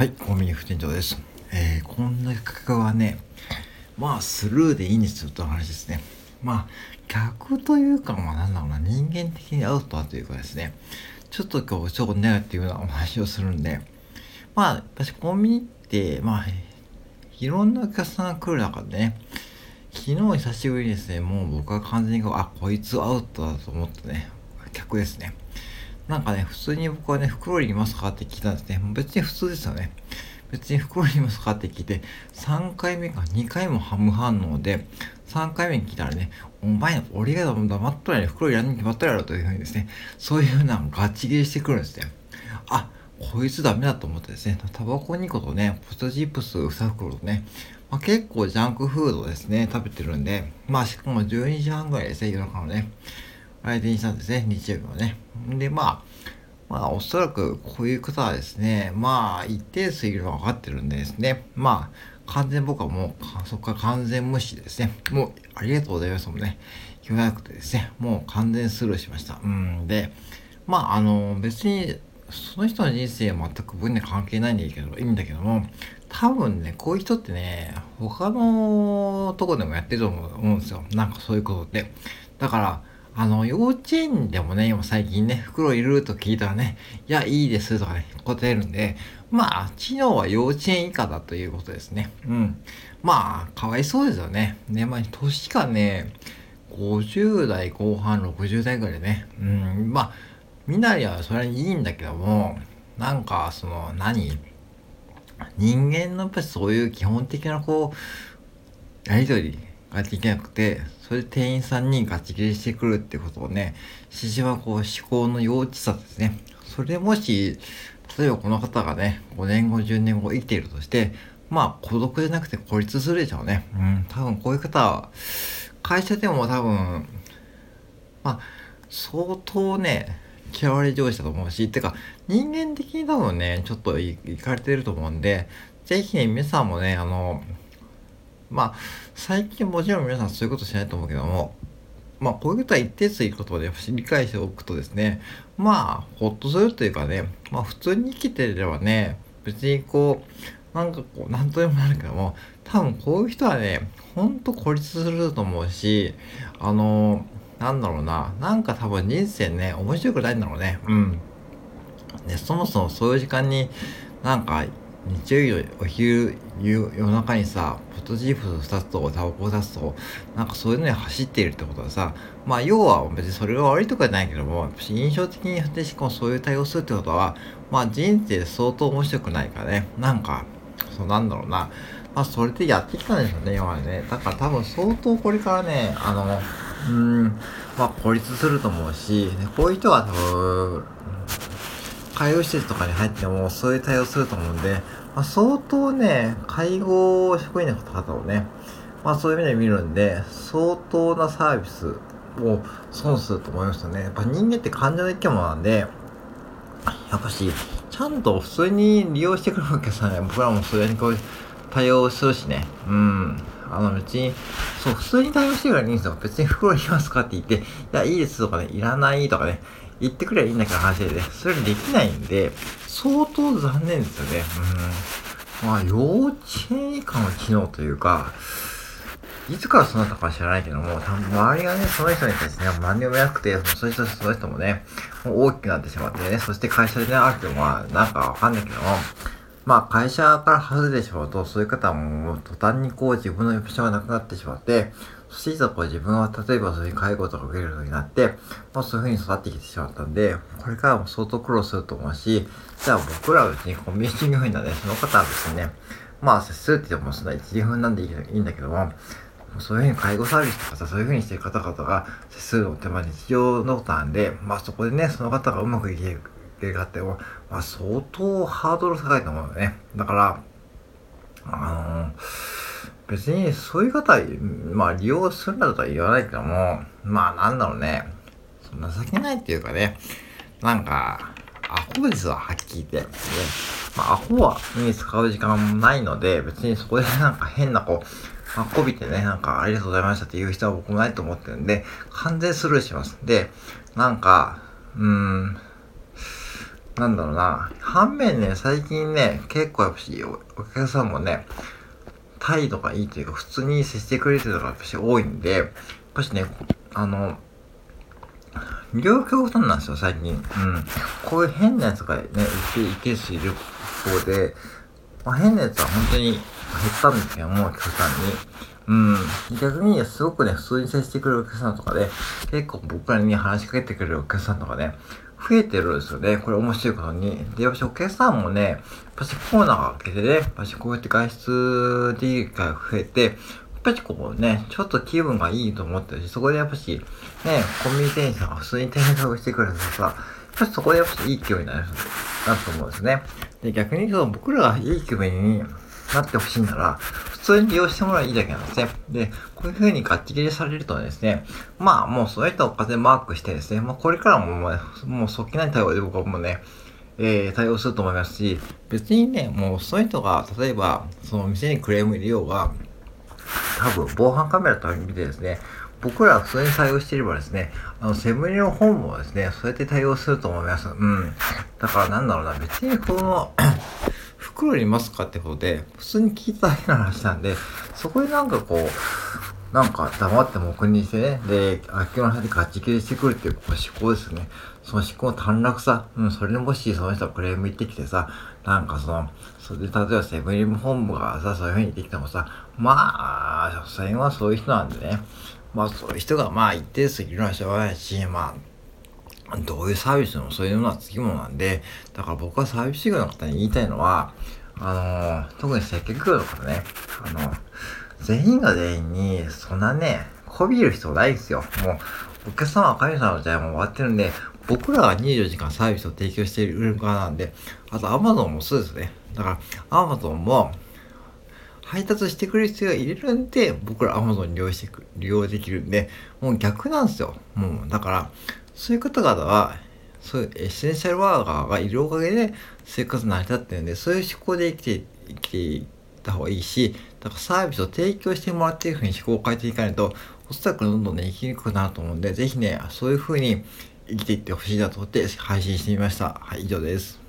はい、コンビニ副店長です。えー、こんな価格はね、まあ、スルーでいいんですよという話ですね。まあ、客というか、まあ、なんだろうな、人間的にアウトはというかですね、ちょっと今日、ちょっとネガティブなお話をするんで、まあ、私、コンビニって、まあ、いろんなお客さんが来る中でね、昨日久しぶりにですね、もう僕は完全に、あ、こいつアウトだと思ってね、客ですね。なんかね、普通に僕はね、袋にいますかって聞いたんですね。別に普通ですよね。別に袋にいますかって聞いて、3回目か2回もハム反応で、3回目に聞いたらね、お前、俺が黙っとらね、袋いらんに決まっとるやろというふうにですね、そういうふうなガチ切れしてくるんですね。あ、こいつダメだと思ってですね、タバコ2個とね、ポテトチップス2袋とね、まあ、結構ジャンクフードですね、食べてるんで、まあしかも12時半ぐらいですね、夜中のね。相手にしたんですね、日曜日はね。で、まあ、まあ、おそらくこういう方はですね、まあ、一定数いるのは分かってるんでですね、まあ、完全僕はもう、そこから完全無視ですね、もう、ありがとうございますもんね、言わなくてですね、もう完全スルーしました。うんで、まあ、あの、別に、その人の人生は全く分に関係ないんだけど、いいんだけども、多分ね、こういう人ってね、他のとこでもやってると思うんですよ。なんかそういうことって。だから、あの、幼稚園でもね、今最近ね、袋いると聞いたらね、いや、いいですとかね、答えるんで、まあ、知能は幼稚園以下だということですね。うん。まあ、かわいそうですよね。ね、まあ、年がね、50代後半、60代ぐらいね。うん、まあ、みんなにはそれはいいんだけども、なんか、その、何？人間のやっぱりそういう基本的なこう、やりとりができなくて、それで店員さんにガチ切れしてくるってことをね、指示はこう思考の幼稚さですね。それもし、例えばこの方がね、5年後、10年後生きているとして、まあ孤独じゃなくて孤立するでしょうね。うん、多分こういう方は、会社でも多分、まあ、相当ね、嫌われ上司だと思うし、てか、人間的に多分ね、ちょっといかれてると思うんで、ぜひね、皆さんもね、あの、まあ、最近もちろん皆さんそういうことしないと思うけども、まあ、こういうことは一定数いることで理解しておくとですね、まあ、ほっとするというかね、まあ、普通に生きてればね、別にこう、なんかこう、なんとでもなるけども、多分こういう人はね、ほんと孤立すると思うし、あのなんだろうな、なんか多分人生ね、面白くないんだろうね。うん。ね、そもそもそういう時間に、なんか日曜日のお昼夜中にさポトジープ2つとタバコを2つとなんかそういうのに走っているってことはさまあ要は別にそれが悪いとかじゃないけども印象的にでしかもそういう対応するってことはまあ人生相当面白くないからね。なんかそうなんだろうな。まあそれでやってきたんでしょうね今までね。だから多分相当これからねあのうんまあ孤立すると思うし、こういう人は多分介護施設とかに入ってもそういう対応すると思うんで、まあ、相当ね、介護職員の方々をね、まあそういう目で見るんで、相当なサービスを損すると思いますよね。やっぱ人間って感情の生き物なんで、やっぱし、ちゃんと普通に利用してくるわけさね、僕らもそれにこう対応するしね。うん。あの別に、そう、普通に対応してくればいいんですよ。別に袋いりますかって言って、いや、いいですとかね、いらないとかね、言ってくればいいんだけど話でね、それできないんで、相当残念ですよね。うん。まあ、幼稚園以下の機能というか、いつからそうなったかは知らないけども、周りがね、その人に対してね、何でもなくて、その人、その人もね、もう大きくなってしまってね、そして会社でね、あるけど、まあ、なんかわかんないけども、まあ、会社から外れてしまうと、そういう方も途端にこう自分の居場所がなくなってしまって、そしていざこう自分は例えばそういう介護とか受けるようになって、まあそういう風に育ってきてしまったんで、これからも相当苦労すると思うし、じゃあ僕らは別にコンビニー風なね、その方はですね、まあ接するって言ってもそんな1、2分なんでいいんだけども、そういうふうに介護サービスとかさ、そういうふうにしてる方々が接するのってまあ日常のことなんで、まあそこでね、その方がうまくいけるかっても、まあ相当ハードル高いと思うよね。だから、あのー別にそういう方、まあ利用するなとは言わないけども、まあなんだろうね、情けないっていうかね、なんか、アホですわ、はっきり言って。で、まあアホはに使う時間もないので、別にそこでなんか変なこう、まあ、こびてね、なんかありがとうございましたって言う人は僕もないと思ってるんで、完全スルーします。で、なんか、うーん、なんだろうな。反面ね、最近ね、結構やっぱし、お客さんもね、態度がいいというか、普通に接してくれてるのがやっぱし多いんで、やっぱしね、あの、両極端なんですよ、最近。うん。こういう変なやつがね、一定数いる方で、まあ、変なやつは本当に減ったんですけども、極端に。うん。逆に、すごくね、普通に接してくれるお客さんとかで、結構僕らに話しかけてくれるお客さんとかね、増えてるんですよね。これ面白いことに。で、やっぱしお客さんもね、やっぱしコーナーが開けてね、やっぱしこうやって外出できる機会が増えて、やっぱりこうね、ちょっと気分がいいと思ってるし、そこでやっぱし、ね、コンビニ店員さんが普通に店員さんをしてくれるとさ、やっぱりそこでやっぱしいい気分になるなと思うんですね。で、逆にその僕らがいい気分になってほしいなら、通に利用してもらえばいいだけなんですね。で、こういう風にガッチ切れされるとですね、まあもうそういったお金マークしてですね、まあこれからももう、もうそっけない対応で僕はもうね、えー、対応すると思いますし、別にね、もうそういう人が、例えば、その店にクレーム入れようが、多分防犯カメラとか見てですね、僕らは普通に対応していればですね、あの、セブンイレの本もですね、そうやって対応すると思います。うん。だからなんだろうな、別にこの袋にいますかってことで、普通に聞いただけの話なんで、そこでなんかこう、なんか黙って黙認してね、で、あっけの話でガチ切れしてくるっていうこう思考ですね。その思考の短絡さ、うん、それでもしその人がクレーム言ってきてさ、なんかその、それで例えばセブンイレブン本部がさ、そういう風に言ってきてもさ、まあ、所詮はそういう人なんでね、まあそういう人がまあ一定数いるのはしょうがないし、まあ、どういうサービスもそういうのはつきものなんで、だから僕はサービス業の方に言いたいのは、あの、特に接客業の方ね、あの、全員が全員に、そんなね、こびる必要ないですよ。もう、お客様は神様の時代も終わってるんで、僕らが24時間サービスを提供している側なんで、あと Amazon もそうですね。だから Amazon も配達してくれる必要が入れるんで、僕ら Amazon に利用してく、利用できるんで、もう逆なんですよ。もう、だから、そういう方々は、そういうエッセンシャルワーカーがいるおかげで生活成り立ってるんで、そういう思考で生きて、生きていった方がいいし、だからサービスを提供してもらっているふうに思考を変えていかないと、おそらくどんどんね、生きにくくなると思うんで、ぜひね、そういうふうに生きていってほしいなと思って配信してみました。はい、以上です。